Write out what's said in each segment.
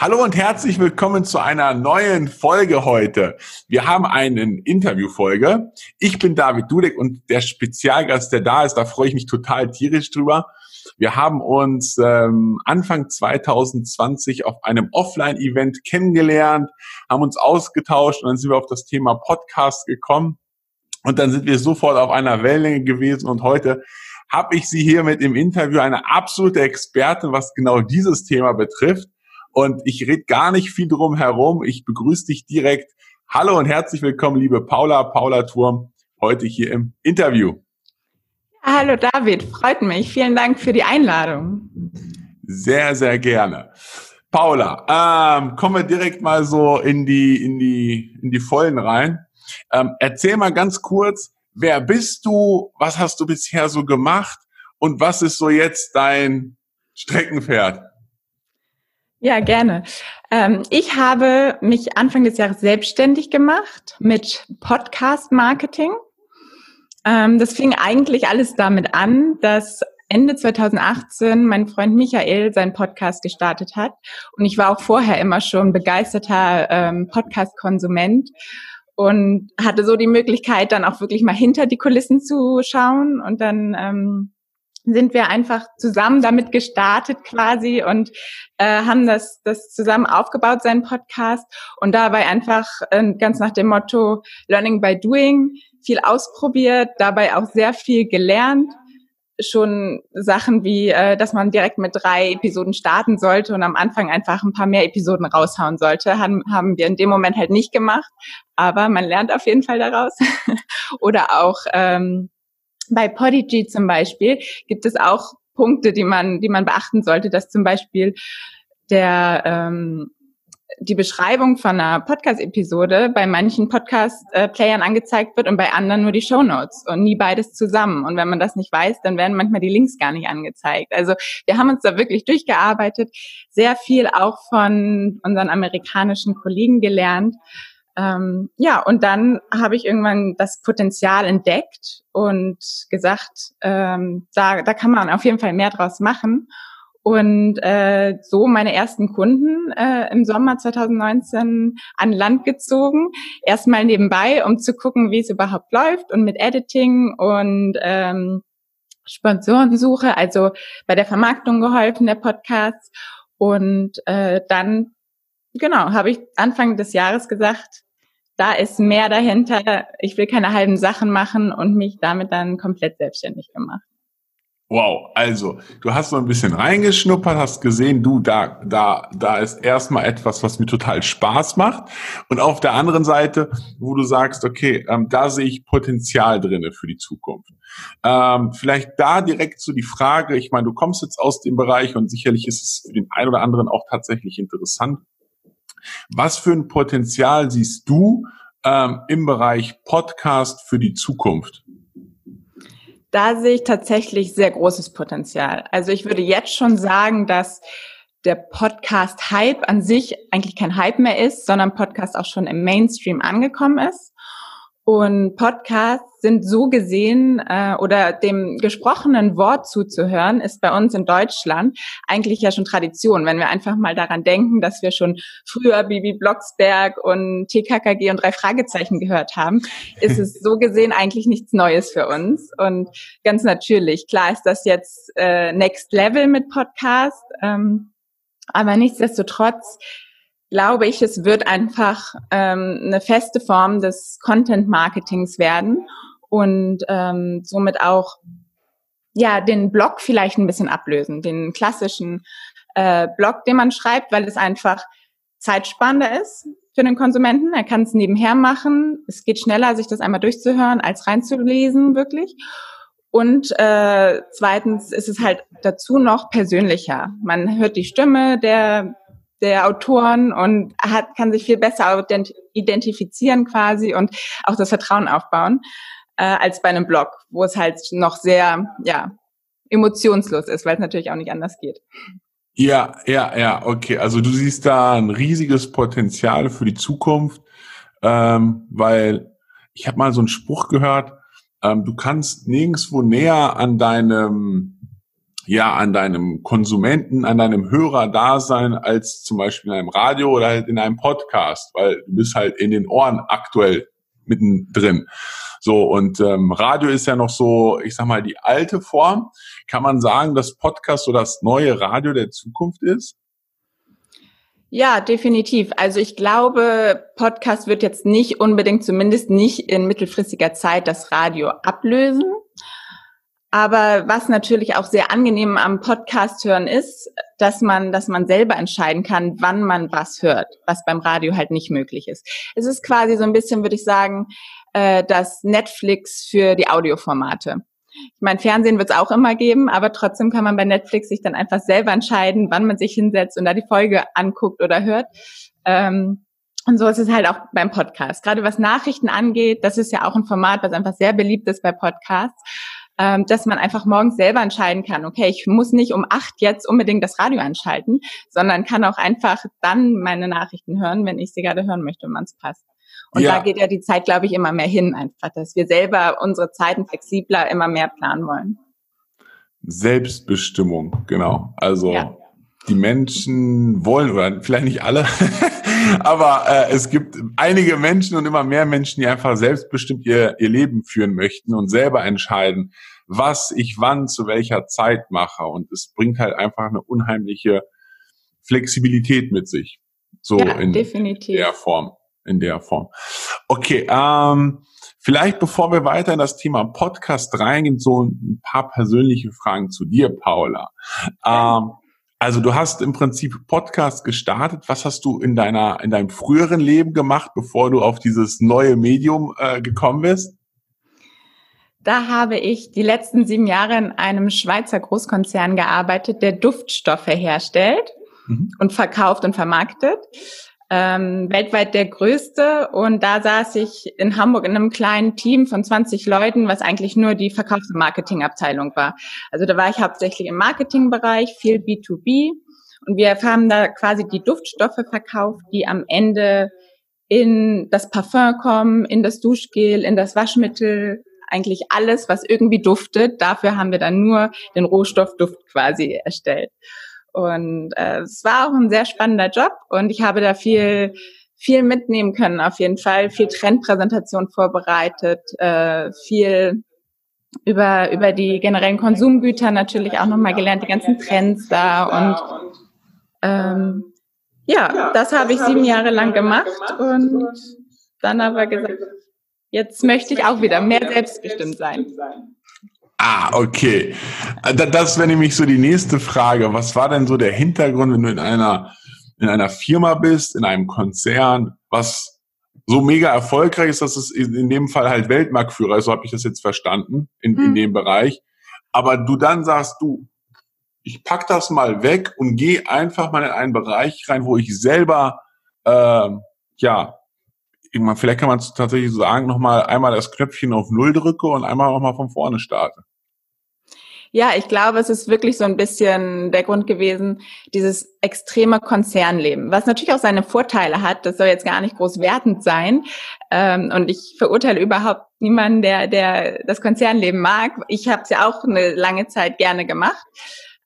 Hallo und herzlich willkommen zu einer neuen Folge heute. Wir haben einen Interviewfolge. Ich bin David Dudek und der Spezialgast, der da ist, da freue ich mich total tierisch drüber. Wir haben uns ähm, Anfang 2020 auf einem Offline-Event kennengelernt, haben uns ausgetauscht und dann sind wir auf das Thema Podcast gekommen. Und dann sind wir sofort auf einer Wellenlänge gewesen und heute habe ich sie hier mit im Interview, eine absolute Expertin, was genau dieses Thema betrifft. Und ich rede gar nicht viel drum herum. Ich begrüße dich direkt. Hallo und herzlich willkommen, liebe Paula, Paula Turm, heute hier im Interview. Hallo David, freut mich. Vielen Dank für die Einladung. Sehr, sehr gerne. Paula, ähm, kommen wir direkt mal so in die, in die, in die Vollen rein. Ähm, erzähl mal ganz kurz, wer bist du? Was hast du bisher so gemacht? Und was ist so jetzt dein Streckenpferd? Ja, gerne. Ähm, ich habe mich Anfang des Jahres selbstständig gemacht mit Podcast-Marketing. Ähm, das fing eigentlich alles damit an, dass Ende 2018 mein Freund Michael seinen Podcast gestartet hat. Und ich war auch vorher immer schon begeisterter ähm, Podcast-Konsument und hatte so die Möglichkeit, dann auch wirklich mal hinter die Kulissen zu schauen und dann ähm, sind wir einfach zusammen damit gestartet quasi und äh, haben das, das zusammen aufgebaut, seinen Podcast und dabei einfach äh, ganz nach dem Motto Learning by Doing viel ausprobiert, dabei auch sehr viel gelernt. Schon Sachen wie, äh, dass man direkt mit drei Episoden starten sollte und am Anfang einfach ein paar mehr Episoden raushauen sollte, haben, haben wir in dem Moment halt nicht gemacht, aber man lernt auf jeden Fall daraus. Oder auch ähm, bei Podigy zum Beispiel gibt es auch Punkte, die man, die man beachten sollte, dass zum Beispiel der ähm, die Beschreibung von einer Podcast-Episode bei manchen Podcast-Playern angezeigt wird und bei anderen nur die Show Notes und nie beides zusammen. Und wenn man das nicht weiß, dann werden manchmal die Links gar nicht angezeigt. Also wir haben uns da wirklich durchgearbeitet, sehr viel auch von unseren amerikanischen Kollegen gelernt ähm, ja, und dann habe ich irgendwann das Potenzial entdeckt und gesagt, ähm, da, da kann man auf jeden Fall mehr draus machen. Und äh, so meine ersten Kunden äh, im Sommer 2019 an Land gezogen. Erstmal nebenbei, um zu gucken, wie es überhaupt läuft und mit Editing und ähm, Sponsorensuche, also bei der Vermarktung geholfen der Podcasts. Und äh, dann, genau, habe ich Anfang des Jahres gesagt, da ist mehr dahinter. Ich will keine halben Sachen machen und mich damit dann komplett selbstständig gemacht. Wow, also du hast so ein bisschen reingeschnuppert, hast gesehen, du, da, da, da ist erstmal etwas, was mir total Spaß macht. Und auf der anderen Seite, wo du sagst, okay, ähm, da sehe ich Potenzial drinne für die Zukunft. Ähm, vielleicht da direkt so die Frage, ich meine, du kommst jetzt aus dem Bereich und sicherlich ist es für den einen oder anderen auch tatsächlich interessant. Was für ein Potenzial siehst du ähm, im Bereich Podcast für die Zukunft? Da sehe ich tatsächlich sehr großes Potenzial. Also ich würde jetzt schon sagen, dass der Podcast-Hype an sich eigentlich kein Hype mehr ist, sondern Podcast auch schon im Mainstream angekommen ist. Und Podcasts sind so gesehen äh, oder dem gesprochenen Wort zuzuhören, ist bei uns in Deutschland eigentlich ja schon Tradition. Wenn wir einfach mal daran denken, dass wir schon früher Bibi Blocksberg und TKKG und drei Fragezeichen gehört haben, ist es so gesehen eigentlich nichts Neues für uns. Und ganz natürlich, klar ist das jetzt äh, Next Level mit Podcast, ähm, aber nichtsdestotrotz glaube ich, es wird einfach ähm, eine feste Form des Content-Marketings werden und ähm, somit auch ja den Blog vielleicht ein bisschen ablösen, den klassischen äh, Blog, den man schreibt, weil es einfach zeitsparender ist für den Konsumenten. Er kann es nebenher machen. Es geht schneller, sich das einmal durchzuhören, als reinzulesen, wirklich. Und äh, zweitens ist es halt dazu noch persönlicher. Man hört die Stimme der der Autoren und hat, kann sich viel besser identifizieren quasi und auch das Vertrauen aufbauen äh, als bei einem Blog, wo es halt noch sehr ja emotionslos ist, weil es natürlich auch nicht anders geht. Ja, ja, ja, okay. Also du siehst da ein riesiges Potenzial für die Zukunft, ähm, weil ich habe mal so einen Spruch gehört, ähm, du kannst nirgendwo näher an deinem ja an deinem Konsumenten, an deinem Hörer-Dasein als zum Beispiel in einem Radio oder halt in einem Podcast, weil du bist halt in den Ohren aktuell mittendrin. So, und ähm, Radio ist ja noch so, ich sag mal, die alte Form. Kann man sagen, dass Podcast so das neue Radio der Zukunft ist? Ja, definitiv. Also ich glaube, Podcast wird jetzt nicht unbedingt, zumindest nicht in mittelfristiger Zeit, das Radio ablösen. Aber was natürlich auch sehr angenehm am Podcast hören ist, dass man, dass man selber entscheiden kann, wann man was hört, was beim Radio halt nicht möglich ist. Es ist quasi so ein bisschen, würde ich sagen, äh, das Netflix für die Audioformate. Ich meine, Fernsehen wird es auch immer geben, aber trotzdem kann man bei Netflix sich dann einfach selber entscheiden, wann man sich hinsetzt und da die Folge anguckt oder hört. Ähm, und so ist es halt auch beim Podcast. Gerade was Nachrichten angeht, das ist ja auch ein Format, was einfach sehr beliebt ist bei Podcasts ähm, dass man einfach morgens selber entscheiden kann, okay, ich muss nicht um acht jetzt unbedingt das Radio anschalten, sondern kann auch einfach dann meine Nachrichten hören, wenn ich sie gerade hören möchte und man es passt. Und ja. da geht ja die Zeit, glaube ich, immer mehr hin, einfach, dass wir selber unsere Zeiten flexibler immer mehr planen wollen. Selbstbestimmung, genau. Also ja. die Menschen wollen, oder vielleicht nicht alle, aber äh, es gibt einige Menschen und immer mehr Menschen, die einfach selbstbestimmt ihr, ihr Leben führen möchten und selber entscheiden, was ich wann zu welcher Zeit mache. Und es bringt halt einfach eine unheimliche Flexibilität mit sich. So ja, in definitiv. der Form. In der Form. Okay, ähm, vielleicht bevor wir weiter in das Thema Podcast reingehen, so ein paar persönliche Fragen zu dir, Paula. Ähm, also du hast im Prinzip Podcast gestartet. Was hast du in deiner in deinem früheren Leben gemacht, bevor du auf dieses neue Medium äh, gekommen bist? Da habe ich die letzten sieben Jahre in einem Schweizer Großkonzern gearbeitet, der Duftstoffe herstellt mhm. und verkauft und vermarktet ähm, weltweit der größte. Und da saß ich in Hamburg in einem kleinen Team von 20 Leuten, was eigentlich nur die Verkaufs- und Marketingabteilung war. Also da war ich hauptsächlich im Marketingbereich, viel B2B. Und wir haben da quasi die Duftstoffe verkauft, die am Ende in das Parfum kommen, in das Duschgel, in das Waschmittel, eigentlich alles, was irgendwie duftet. Dafür haben wir dann nur den Rohstoff Duft quasi erstellt. Und äh, es war auch ein sehr spannender Job und ich habe da viel viel mitnehmen können auf jeden Fall, viel Trendpräsentation vorbereitet, äh, viel über über die generellen Konsumgüter natürlich auch nochmal gelernt, die ganzen Trends da und ähm, ja, das habe ich sieben Jahre lang gemacht und dann aber gesagt, jetzt möchte ich auch wieder mehr selbstbestimmt sein. Ah, okay. Äh, das wäre nämlich so die nächste Frage. Was war denn so der Hintergrund, wenn du in einer, in einer Firma bist, in einem Konzern, was so mega erfolgreich ist, dass es in dem Fall halt Weltmarktführer ist, so habe ich das jetzt verstanden, in, hm. in dem Bereich. Aber du dann sagst, du, ich pack das mal weg und gehe einfach mal in einen Bereich rein, wo ich selber, äh, ja, vielleicht kann man es tatsächlich sagen, nochmal einmal das Knöpfchen auf Null drücke und einmal nochmal von vorne starte. Ja, ich glaube, es ist wirklich so ein bisschen der Grund gewesen, dieses extreme Konzernleben, was natürlich auch seine Vorteile hat. Das soll jetzt gar nicht groß wertend sein. Ähm, und ich verurteile überhaupt niemanden, der, der das Konzernleben mag. Ich habe es ja auch eine lange Zeit gerne gemacht.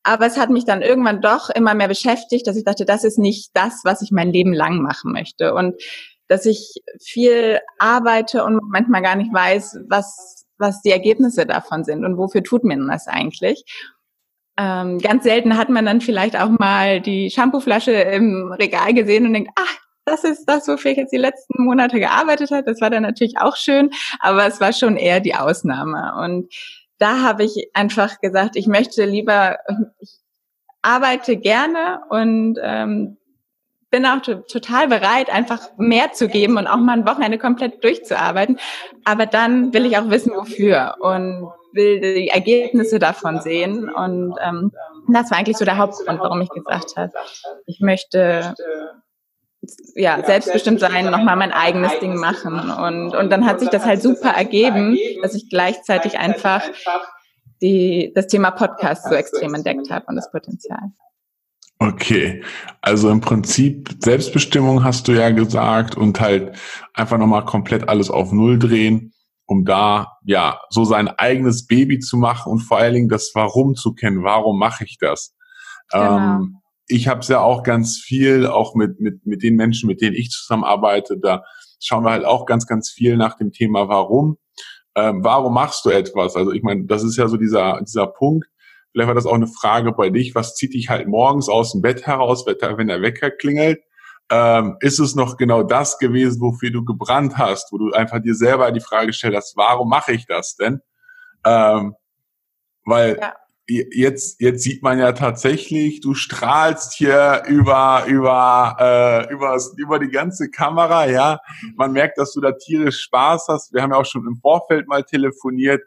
Aber es hat mich dann irgendwann doch immer mehr beschäftigt, dass ich dachte, das ist nicht das, was ich mein Leben lang machen möchte. Und dass ich viel arbeite und manchmal gar nicht weiß, was was die Ergebnisse davon sind und wofür tut man das eigentlich. Ähm, ganz selten hat man dann vielleicht auch mal die Shampooflasche im Regal gesehen und denkt, ach, das ist das, wofür ich jetzt die letzten Monate gearbeitet habe. Das war dann natürlich auch schön, aber es war schon eher die Ausnahme. Und da habe ich einfach gesagt, ich möchte lieber, ich arbeite gerne und ähm, bin auch total bereit, einfach mehr zu geben und auch mal ein Wochenende komplett durchzuarbeiten. Aber dann will ich auch wissen, wofür und will die Ergebnisse davon sehen. Und ähm, das war eigentlich so der Hauptgrund, warum ich gesagt habe, ich möchte ja, selbstbestimmt sein, nochmal mein eigenes Ding machen. Und, und dann hat sich das halt super ergeben, dass ich gleichzeitig einfach die, das Thema Podcast so extrem entdeckt habe und das Potenzial. Okay, also im Prinzip Selbstbestimmung hast du ja gesagt und halt einfach nochmal komplett alles auf Null drehen um da ja so sein eigenes Baby zu machen und vor allen Dingen das Warum zu kennen. Warum mache ich das? Genau. Ähm, ich habe es ja auch ganz viel, auch mit, mit, mit den Menschen, mit denen ich zusammenarbeite, da schauen wir halt auch ganz, ganz viel nach dem Thema Warum. Ähm, warum machst du etwas? Also ich meine, das ist ja so dieser, dieser Punkt. Vielleicht war das auch eine Frage bei dich. Was zieht dich halt morgens aus dem Bett heraus, wenn der Wecker klingelt? Ähm, ist es noch genau das gewesen, wofür du gebrannt hast, wo du einfach dir selber die Frage gestellt hast, warum mache ich das denn? Ähm, weil ja jetzt, jetzt sieht man ja tatsächlich, du strahlst hier über, über, äh, über, über die ganze Kamera, ja. Man merkt, dass du da tierisch Spaß hast. Wir haben ja auch schon im Vorfeld mal telefoniert.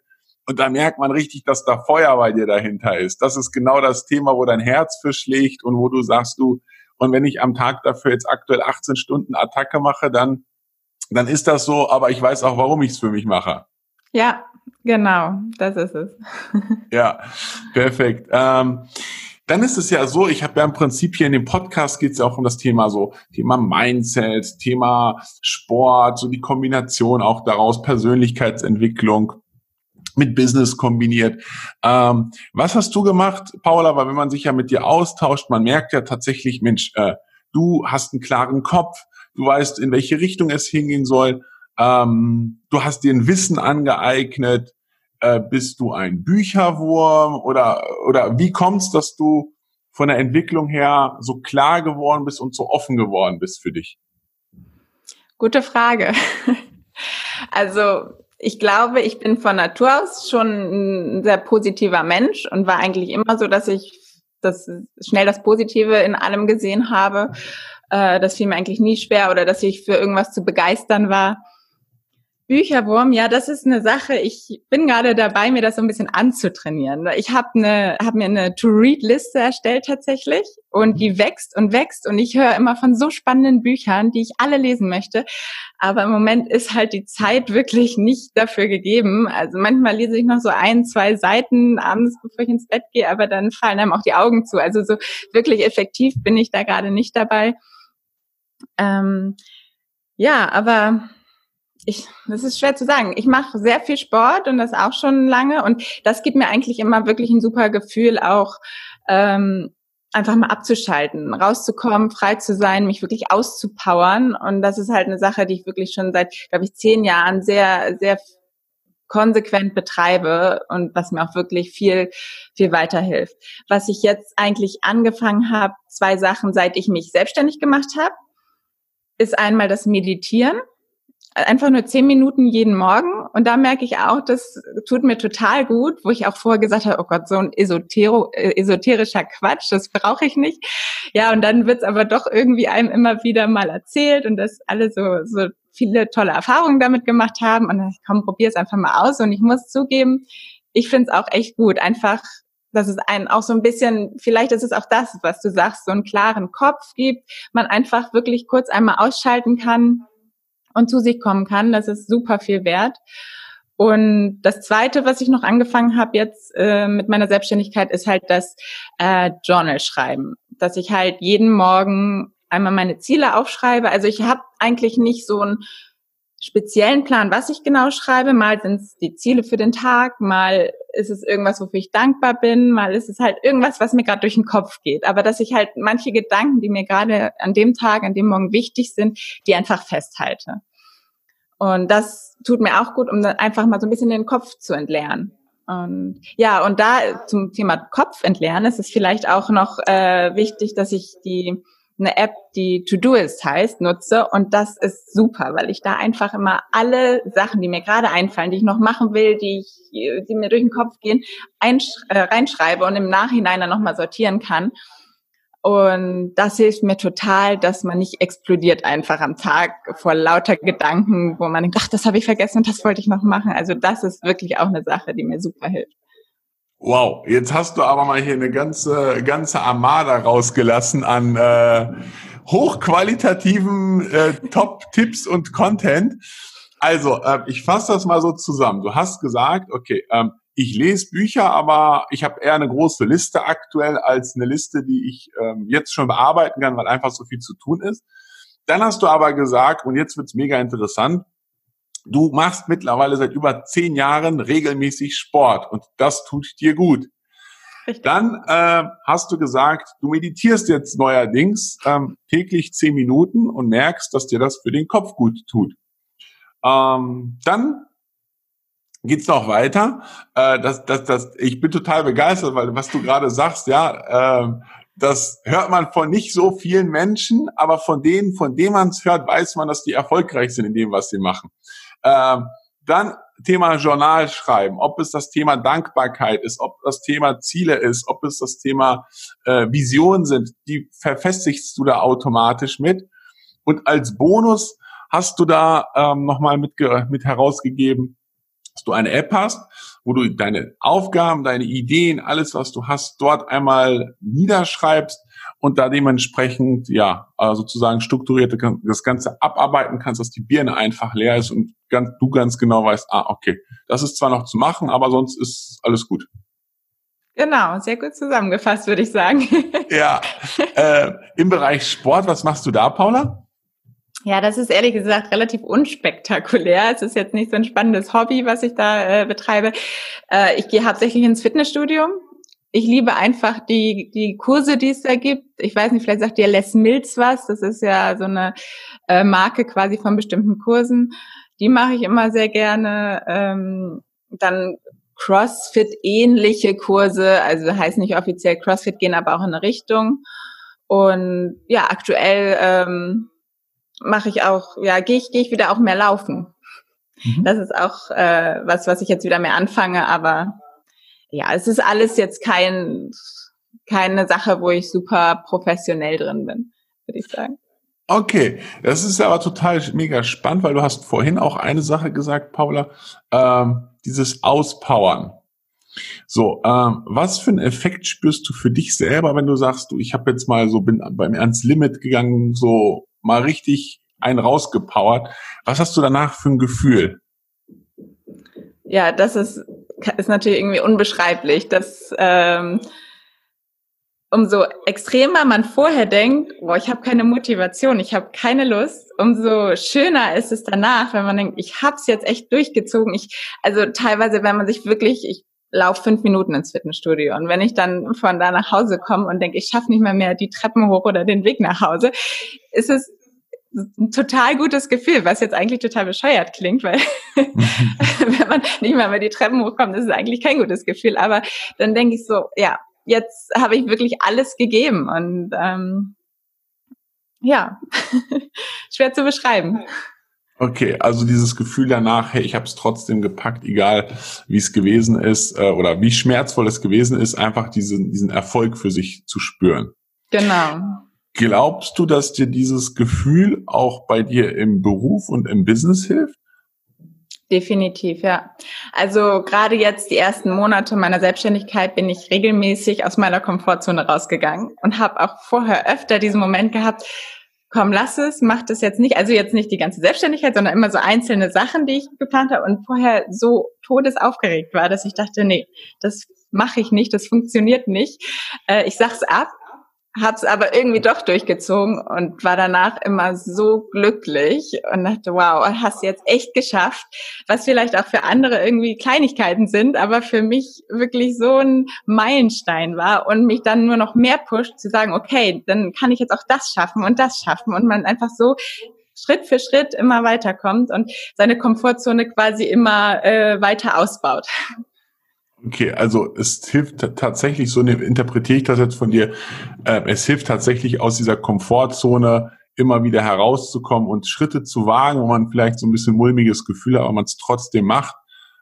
Und da merkt man richtig, dass da Feuer bei dir dahinter ist. Das ist genau das Thema, wo dein Herz für schlägt und wo du sagst, du, und wenn ich am Tag dafür jetzt aktuell 18 Stunden Attacke mache, dann, dann ist das so, aber ich weiß auch, warum ich es für mich mache. Ja, Genau, das ist es. ja, perfekt. Ähm, dann ist es ja so, ich habe ja im Prinzip hier in dem Podcast geht es ja auch um das Thema so, Thema Mindset, Thema Sport, so die Kombination auch daraus, Persönlichkeitsentwicklung mit Business kombiniert. Ähm, was hast du gemacht, Paula? Weil wenn man sich ja mit dir austauscht, man merkt ja tatsächlich, Mensch, äh, du hast einen klaren Kopf, du weißt, in welche Richtung es hingehen soll ähm, du hast dir ein Wissen angeeignet, äh, bist du ein Bücherwurm oder, oder wie kommt's, dass du von der Entwicklung her so klar geworden bist und so offen geworden bist für dich? Gute Frage. Also ich glaube, ich bin von Natur aus schon ein sehr positiver Mensch und war eigentlich immer so, dass ich das schnell das Positive in allem gesehen habe. Äh, das fiel mir eigentlich nie schwer oder dass ich für irgendwas zu begeistern war. Bücherwurm, ja, das ist eine Sache. Ich bin gerade dabei, mir das so ein bisschen anzutrainieren. Ich habe eine, hab mir eine To-Read-Liste erstellt tatsächlich und die wächst und wächst und ich höre immer von so spannenden Büchern, die ich alle lesen möchte. Aber im Moment ist halt die Zeit wirklich nicht dafür gegeben. Also manchmal lese ich noch so ein, zwei Seiten abends, bevor ich ins Bett gehe, aber dann fallen einem auch die Augen zu. Also so wirklich effektiv bin ich da gerade nicht dabei. Ähm, ja, aber ich, das ist schwer zu sagen. Ich mache sehr viel Sport und das auch schon lange und das gibt mir eigentlich immer wirklich ein super Gefühl, auch ähm, einfach mal abzuschalten, rauszukommen, frei zu sein, mich wirklich auszupowern und das ist halt eine Sache, die ich wirklich schon seit, glaube ich, zehn Jahren sehr, sehr konsequent betreibe und was mir auch wirklich viel, viel weiterhilft. Was ich jetzt eigentlich angefangen habe, zwei Sachen, seit ich mich selbstständig gemacht habe, ist einmal das Meditieren einfach nur zehn Minuten jeden Morgen. Und da merke ich auch, das tut mir total gut, wo ich auch vorher gesagt habe, oh Gott, so ein Esotero, äh, esoterischer Quatsch, das brauche ich nicht. Ja, und dann wird's aber doch irgendwie einem immer wieder mal erzählt und dass alle so, so viele tolle Erfahrungen damit gemacht haben. Und dann, komm, probier es einfach mal aus. Und ich muss zugeben, ich finde es auch echt gut, einfach dass es einen auch so ein bisschen, vielleicht ist es auch das, was du sagst, so einen klaren Kopf gibt, man einfach wirklich kurz einmal ausschalten kann und zu sich kommen kann. Das ist super viel wert. Und das Zweite, was ich noch angefangen habe jetzt äh, mit meiner Selbstständigkeit, ist halt das äh, Journal schreiben, dass ich halt jeden Morgen einmal meine Ziele aufschreibe. Also ich habe eigentlich nicht so einen speziellen Plan, was ich genau schreibe. Mal sind es die Ziele für den Tag, mal ist es irgendwas, wofür ich dankbar bin, mal ist es halt irgendwas, was mir gerade durch den Kopf geht. Aber dass ich halt manche Gedanken, die mir gerade an dem Tag, an dem Morgen wichtig sind, die einfach festhalte. Und das tut mir auch gut, um dann einfach mal so ein bisschen den Kopf zu entleeren. Und ja, und da zum Thema Kopf entleeren ist es vielleicht auch noch äh, wichtig, dass ich die eine App, die To-Doist heißt, nutze. Und das ist super, weil ich da einfach immer alle Sachen, die mir gerade einfallen, die ich noch machen will, die ich, die mir durch den Kopf gehen, äh, reinschreibe und im Nachhinein dann nochmal sortieren kann. Und das hilft mir total, dass man nicht explodiert einfach am Tag vor lauter Gedanken, wo man denkt, ach, das habe ich vergessen und das wollte ich noch machen. Also das ist wirklich auch eine Sache, die mir super hilft. Wow, jetzt hast du aber mal hier eine ganze, ganze Armada rausgelassen an äh, hochqualitativen äh, Top-Tipps und Content. Also, äh, ich fasse das mal so zusammen. Du hast gesagt, okay, ähm, ich lese Bücher, aber ich habe eher eine große Liste aktuell als eine Liste, die ich ähm, jetzt schon bearbeiten kann, weil einfach so viel zu tun ist. Dann hast du aber gesagt, und jetzt wird's mega interessant, Du machst mittlerweile seit über zehn Jahren regelmäßig Sport und das tut dir gut. Richtig. Dann äh, hast du gesagt, du meditierst jetzt neuerdings ähm, täglich zehn Minuten und merkst, dass dir das für den Kopf gut tut. Ähm, dann geht's noch weiter. Äh, das, das, das, ich bin total begeistert, weil was du gerade sagst, ja, äh, das hört man von nicht so vielen Menschen, aber von denen, von denen man es hört, weiß man, dass die erfolgreich sind in dem, was sie machen. Ähm, dann Thema Journal schreiben, ob es das Thema Dankbarkeit ist, ob das Thema Ziele ist, ob es das Thema äh, Visionen sind, die verfestigst du da automatisch mit. Und als Bonus hast du da ähm, nochmal mit, mit herausgegeben, dass du eine App hast, wo du deine Aufgaben, deine Ideen, alles, was du hast, dort einmal niederschreibst und da dementsprechend, ja, äh, sozusagen strukturiert das Ganze abarbeiten kannst, dass die Birne einfach leer ist und ganz, du ganz genau weißt, ah, okay, das ist zwar noch zu machen, aber sonst ist alles gut. Genau, sehr gut zusammengefasst, würde ich sagen. ja, äh, im Bereich Sport, was machst du da, Paula? Ja, das ist ehrlich gesagt relativ unspektakulär. Es ist jetzt nicht so ein spannendes Hobby, was ich da äh, betreibe. Äh, ich gehe hauptsächlich ins Fitnessstudio. Ich liebe einfach die, die Kurse, die es da gibt. Ich weiß nicht, vielleicht sagt dir Les Mills was. Das ist ja so eine äh, Marke quasi von bestimmten Kursen. Die mache ich immer sehr gerne. Ähm, dann CrossFit-ähnliche Kurse, also heißt nicht offiziell CrossFit, gehen aber auch in eine Richtung. Und ja, aktuell ähm, mache ich auch, ja, gehe ich, gehe ich wieder auch mehr laufen. Mhm. Das ist auch äh, was, was ich jetzt wieder mehr anfange, aber ja, es ist alles jetzt kein, keine Sache, wo ich super professionell drin bin, würde ich sagen. Okay, das ist aber total mega spannend, weil du hast vorhin auch eine Sache gesagt, Paula, ähm, dieses Auspowern. So, ähm, was für einen Effekt spürst du für dich selber, wenn du sagst, du, ich habe jetzt mal so bin beim Ernst Limit gegangen, so mal richtig einen rausgepowert. Was hast du danach für ein Gefühl? Ja, das ist, ist natürlich irgendwie unbeschreiblich. dass ähm, umso extremer man vorher denkt, boah, ich habe keine Motivation, ich habe keine Lust, umso schöner ist es danach, wenn man denkt, ich habe es jetzt echt durchgezogen. Ich, also teilweise, wenn man sich wirklich, ich laufe fünf Minuten ins Fitnessstudio und wenn ich dann von da nach Hause komme und denke, ich schaffe nicht mehr mehr die Treppen hoch oder den Weg nach Hause, ist es ein total gutes Gefühl, was jetzt eigentlich total bescheuert klingt, weil wenn man nicht mal mehr die Treppen hochkommt, ist es eigentlich kein gutes Gefühl. Aber dann denke ich so, ja, jetzt habe ich wirklich alles gegeben und ähm, ja, schwer zu beschreiben. Okay, also dieses Gefühl danach, hey, ich habe es trotzdem gepackt, egal wie es gewesen ist äh, oder wie schmerzvoll es gewesen ist, einfach diesen, diesen Erfolg für sich zu spüren. Genau. Glaubst du, dass dir dieses Gefühl auch bei dir im Beruf und im Business hilft? Definitiv, ja. Also gerade jetzt die ersten Monate meiner Selbstständigkeit bin ich regelmäßig aus meiner Komfortzone rausgegangen und habe auch vorher öfter diesen Moment gehabt, komm, lass es, mach das jetzt nicht. Also jetzt nicht die ganze Selbstständigkeit, sondern immer so einzelne Sachen, die ich geplant habe und vorher so todesaufgeregt war, dass ich dachte, nee, das mache ich nicht, das funktioniert nicht. Äh, ich sag's ab habe es aber irgendwie doch durchgezogen und war danach immer so glücklich und dachte, wow, hast jetzt echt geschafft, was vielleicht auch für andere irgendwie Kleinigkeiten sind, aber für mich wirklich so ein Meilenstein war und mich dann nur noch mehr pusht zu sagen, okay, dann kann ich jetzt auch das schaffen und das schaffen und man einfach so Schritt für Schritt immer weiterkommt und seine Komfortzone quasi immer äh, weiter ausbaut. Okay, also es hilft tatsächlich, so interpretiere ich das jetzt von dir, äh, es hilft tatsächlich aus dieser Komfortzone immer wieder herauszukommen und Schritte zu wagen, wo man vielleicht so ein bisschen mulmiges Gefühl hat, aber man es trotzdem macht,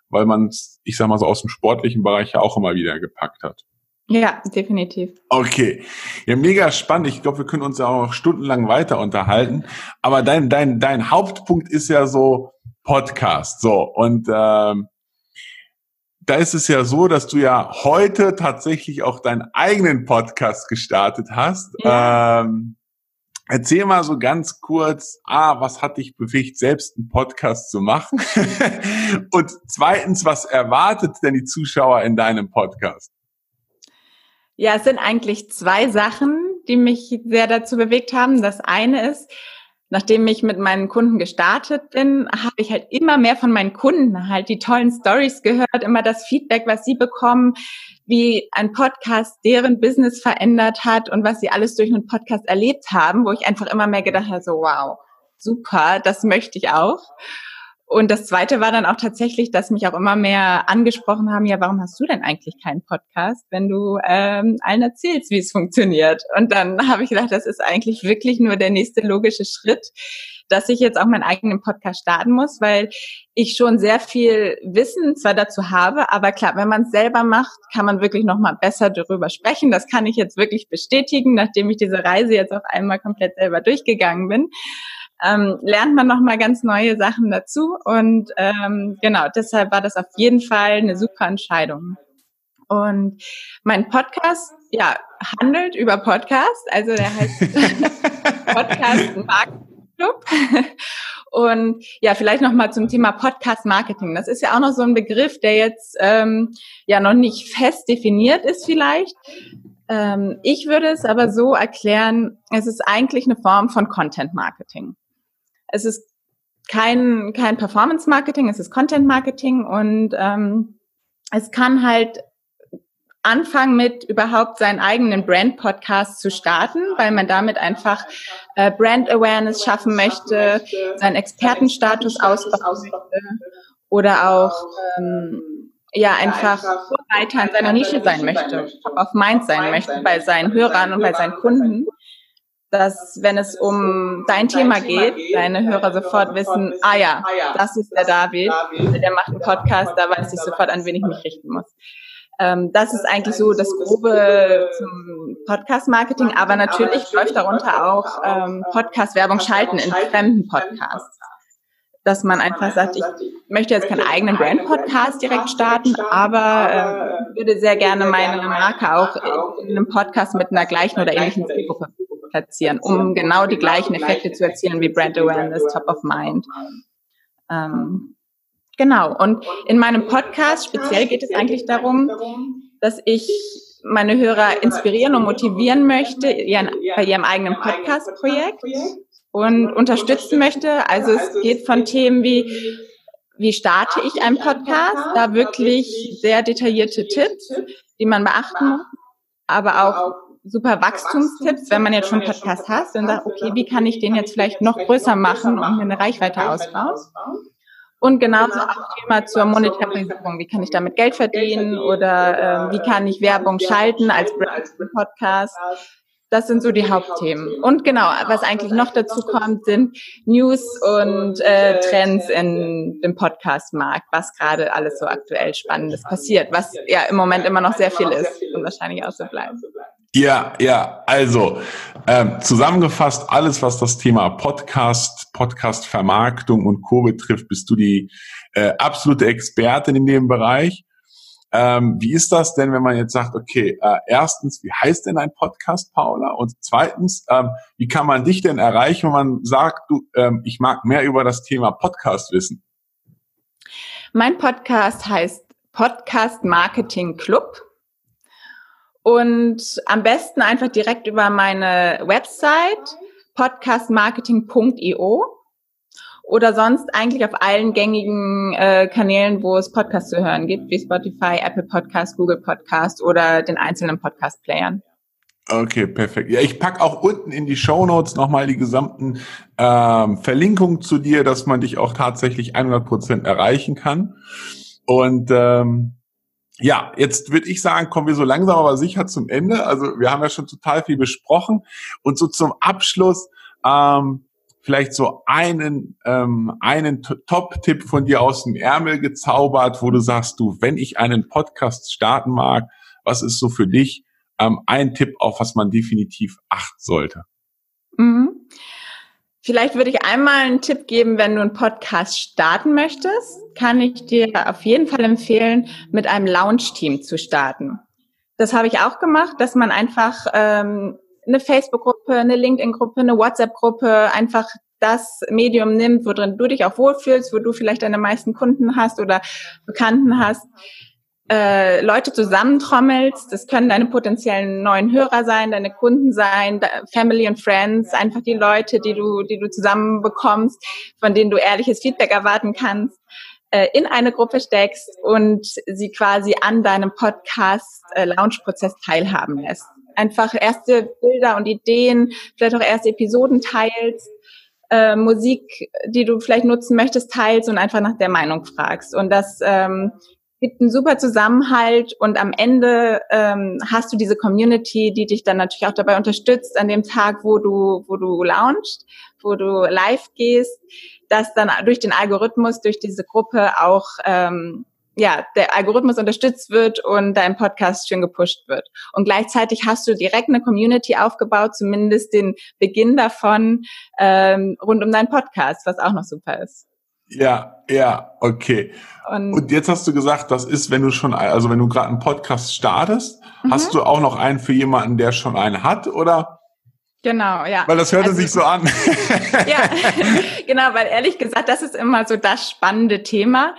weil man es, ich sag mal so aus dem sportlichen Bereich ja auch immer wieder gepackt hat. Ja, definitiv. Okay. Ja, mega spannend. Ich glaube, wir können uns ja auch noch stundenlang weiter unterhalten. Aber dein, dein, dein Hauptpunkt ist ja so Podcast. So. Und ähm, da ist es ja so, dass du ja heute tatsächlich auch deinen eigenen Podcast gestartet hast. Ja. Ähm, erzähl mal so ganz kurz, ah, was hat dich bewegt, selbst einen Podcast zu machen? Und zweitens, was erwartet denn die Zuschauer in deinem Podcast? Ja, es sind eigentlich zwei Sachen, die mich sehr dazu bewegt haben. Das eine ist, nachdem ich mit meinen Kunden gestartet bin, habe ich halt immer mehr von meinen Kunden halt die tollen Stories gehört, immer das Feedback, was sie bekommen, wie ein Podcast deren Business verändert hat und was sie alles durch einen Podcast erlebt haben, wo ich einfach immer mehr gedacht habe, so wow, super, das möchte ich auch. Und das zweite war dann auch tatsächlich, dass mich auch immer mehr angesprochen haben, ja, warum hast du denn eigentlich keinen Podcast, wenn du ähm, allen erzählst, wie es funktioniert? Und dann habe ich gedacht, das ist eigentlich wirklich nur der nächste logische Schritt, dass ich jetzt auch meinen eigenen Podcast starten muss, weil ich schon sehr viel Wissen zwar dazu habe, aber klar, wenn man es selber macht, kann man wirklich noch mal besser darüber sprechen. Das kann ich jetzt wirklich bestätigen, nachdem ich diese Reise jetzt auf einmal komplett selber durchgegangen bin ähm, lernt man nochmal ganz neue Sachen dazu. Und ähm, genau, deshalb war das auf jeden Fall eine super Entscheidung. Und mein Podcast, ja, handelt über Podcast. Also der heißt Podcast Marketing Und ja, vielleicht noch mal zum Thema Podcast Marketing. Das ist ja auch noch so ein Begriff, der jetzt ähm, ja noch nicht fest definiert ist vielleicht. Ähm, ich würde es aber so erklären, es ist eigentlich eine Form von Content Marketing. Es ist kein, kein Performance-Marketing, es ist Content-Marketing und ähm, es kann halt anfangen mit überhaupt seinen eigenen Brand-Podcast zu starten, weil man damit einfach äh, Brand-Awareness schaffen möchte, seinen Expertenstatus ausbauen möchte oder auch ähm, ja einfach weiter in seiner Nische sein möchte, auf Mind sein möchte bei seinen Hörern und bei seinen Kunden dass wenn es um dein Thema geht, deine Hörer sofort wissen, ah ja, das ist der David, der macht einen Podcast, da weiß ich sofort, an wen ich mich richten muss. Ähm, das ist eigentlich so das Grobe zum Podcast-Marketing, aber natürlich läuft darunter auch ähm, Podcast-Werbung schalten in fremden Podcasts. Dass man einfach sagt, ich möchte jetzt keinen eigenen Brand-Podcast direkt starten, aber äh, würde sehr gerne meine Marke auch in einem Podcast mit einer gleichen oder ähnlichen Zielgruppe platzieren, um genau die gleichen Effekte zu erzielen wie Brand Awareness, Top of Mind. Ähm, genau. Und in meinem Podcast speziell geht es eigentlich darum, dass ich meine Hörer inspirieren und motivieren möchte bei ihrem eigenen Podcast-Projekt und unterstützen möchte. Also es geht von Themen wie wie starte ich einen Podcast? Da wirklich sehr detaillierte Tipps, die man beachten muss, aber auch super Wachstumstipps, wenn man jetzt schon Podcast hat und sagt, okay, wie kann ich den jetzt vielleicht noch größer machen und eine Reichweite ausbauen? Und genauso auch Thema zur Monetarisierung. Wie kann ich damit Geld verdienen oder äh, wie kann ich Werbung schalten als Podcast? Das sind so die Hauptthemen. Und genau, was eigentlich noch dazu kommt, sind News und äh, Trends in dem Podcast-Markt, was gerade alles so aktuell Spannendes passiert, was ja im Moment immer noch sehr viel ist und wahrscheinlich auch so bleibt. Ja, ja, also ähm, zusammengefasst, alles, was das Thema Podcast, Podcast-Vermarktung und Co. betrifft, bist du die äh, absolute Expertin in dem Bereich. Ähm, wie ist das denn, wenn man jetzt sagt, okay, äh, erstens, wie heißt denn ein Podcast, Paula? Und zweitens, ähm, wie kann man dich denn erreichen, wenn man sagt, du, ähm, ich mag mehr über das Thema Podcast wissen? Mein Podcast heißt Podcast Marketing Club. Und am besten einfach direkt über meine Website podcastmarketing.io oder sonst eigentlich auf allen gängigen äh, Kanälen, wo es Podcasts zu hören gibt, wie Spotify, Apple Podcast, Google Podcast oder den einzelnen Podcast-Playern. Okay, perfekt. Ja, ich pack auch unten in die Show Notes nochmal die gesamten ähm, Verlinkungen zu dir, dass man dich auch tatsächlich 100 Prozent erreichen kann. Und ähm, ja, jetzt würde ich sagen, kommen wir so langsam aber sicher zum Ende. Also wir haben ja schon total viel besprochen. Und so zum Abschluss ähm, vielleicht so einen, ähm, einen Top-Tipp von dir aus dem Ärmel gezaubert, wo du sagst, du, wenn ich einen Podcast starten mag, was ist so für dich ähm, ein Tipp, auf was man definitiv achten sollte? Mhm. Vielleicht würde ich einmal einen Tipp geben, wenn du einen Podcast starten möchtest, kann ich dir auf jeden Fall empfehlen, mit einem Launch-Team zu starten. Das habe ich auch gemacht, dass man einfach ähm, eine Facebook-Gruppe, eine LinkedIn-Gruppe, eine WhatsApp-Gruppe, einfach das Medium nimmt, wo drin du dich auch wohlfühlst, wo du vielleicht deine meisten Kunden hast oder Bekannten hast, äh, Leute zusammentrommelst. Das können deine potenziellen neuen Hörer sein, deine Kunden sein, Family and Friends, einfach die Leute, die du, die du zusammen bekommst, von denen du ehrliches Feedback erwarten kannst äh, in eine Gruppe steckst und sie quasi an deinem Podcast äh, teilhaben lässt. Einfach erste Bilder und Ideen, vielleicht auch erste Episoden teilst äh, Musik, die du vielleicht nutzen möchtest, teilst und einfach nach der Meinung fragst. Und das ähm, gibt einen super Zusammenhalt und am Ende ähm, hast du diese Community, die dich dann natürlich auch dabei unterstützt an dem Tag, wo du, wo du launchst, wo du live gehst, dass dann durch den Algorithmus, durch diese Gruppe auch ähm, ja, der Algorithmus unterstützt wird und dein Podcast schön gepusht wird. Und gleichzeitig hast du direkt eine Community aufgebaut, zumindest den Beginn davon ähm, rund um deinen Podcast, was auch noch super ist. Ja, ja, okay. Und, und jetzt hast du gesagt, das ist, wenn du schon, also wenn du gerade einen Podcast startest, mhm. hast du auch noch einen für jemanden, der schon einen hat, oder? Genau, ja. Weil das hörte also, sich so an. ja, genau, weil ehrlich gesagt, das ist immer so das spannende Thema.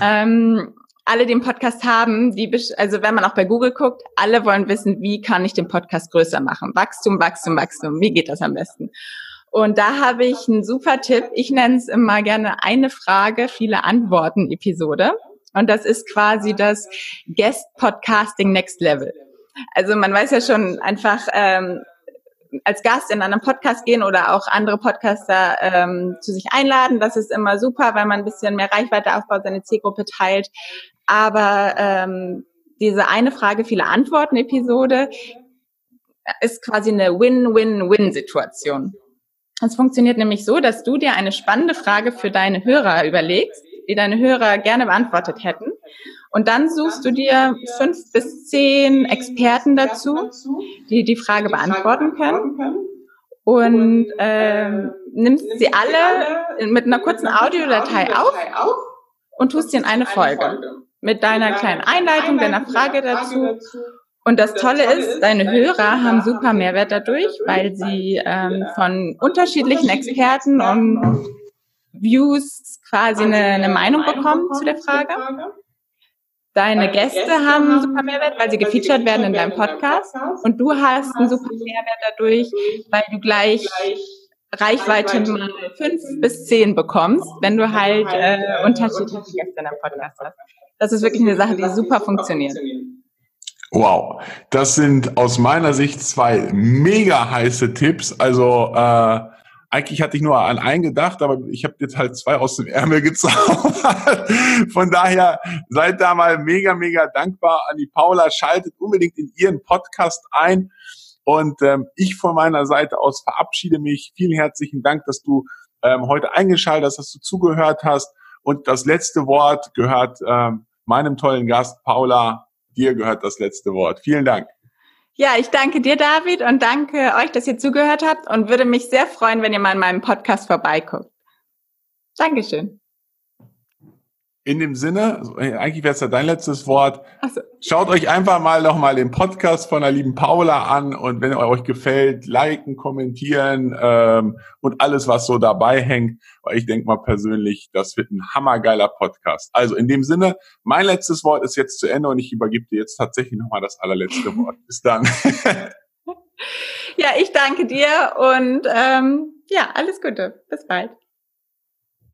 Ähm, alle den Podcast haben, die, also wenn man auch bei Google guckt, alle wollen wissen, wie kann ich den Podcast größer machen? Wachstum, Wachstum, Wachstum. Wie geht das am besten? Und da habe ich einen super Tipp. Ich nenne es immer gerne eine Frage, viele Antworten Episode. Und das ist quasi das Guest Podcasting Next Level. Also man weiß ja schon einfach, ähm, als Gast in einem Podcast gehen oder auch andere Podcaster ähm, zu sich einladen. Das ist immer super, weil man ein bisschen mehr Reichweite aufbaut, seine Zielgruppe teilt. Aber ähm, diese eine Frage, viele Antworten Episode ist quasi eine Win-Win-Win-Situation. Es funktioniert nämlich so, dass du dir eine spannende Frage für deine Hörer überlegst, die deine Hörer gerne beantwortet hätten. Und dann suchst du dir fünf bis zehn Experten dazu, die die Frage beantworten können. Und ähm, nimmst sie alle mit einer kurzen Audiodatei auf und tust sie in eine Folge. Mit deiner kleinen Einleitung, deiner Frage dazu. Und das Tolle ist, deine Hörer haben super Mehrwert dadurch, weil sie ähm, von unterschiedlichen Experten und Views quasi eine, eine Meinung bekommen zu der Frage. Deine Gäste haben super Mehrwert, weil sie gefeatured werden in deinem Podcast. Und du hast einen super Mehrwert dadurch, weil du gleich Reichweite mal fünf bis zehn bekommst, wenn du halt äh, unterschiedliche Gäste in deinem Podcast hast. Das ist wirklich eine Sache, die super funktioniert. Wow, das sind aus meiner Sicht zwei mega heiße Tipps. Also äh, eigentlich hatte ich nur an einen gedacht, aber ich habe jetzt halt zwei aus dem Ärmel gezaubert. Von daher seid da mal mega, mega dankbar an die Paula. Schaltet unbedingt in ihren Podcast ein. Und ähm, ich von meiner Seite aus verabschiede mich. Vielen herzlichen Dank, dass du ähm, heute eingeschaltet hast, dass du zugehört hast. Und das letzte Wort gehört ähm, meinem tollen Gast Paula. Dir gehört das letzte Wort. Vielen Dank. Ja, ich danke dir, David, und danke euch, dass ihr zugehört habt und würde mich sehr freuen, wenn ihr mal in meinem Podcast vorbeiguckt. Dankeschön. In dem Sinne, eigentlich wäre es ja dein letztes Wort. So. Schaut euch einfach mal nochmal den Podcast von der lieben Paula an und wenn er euch gefällt, liken, kommentieren ähm, und alles, was so dabei hängt. Weil ich denke mal persönlich, das wird ein hammergeiler Podcast. Also in dem Sinne, mein letztes Wort ist jetzt zu Ende und ich übergebe dir jetzt tatsächlich nochmal das allerletzte Wort. Bis dann. ja, ich danke dir und ähm, ja, alles Gute. Bis bald.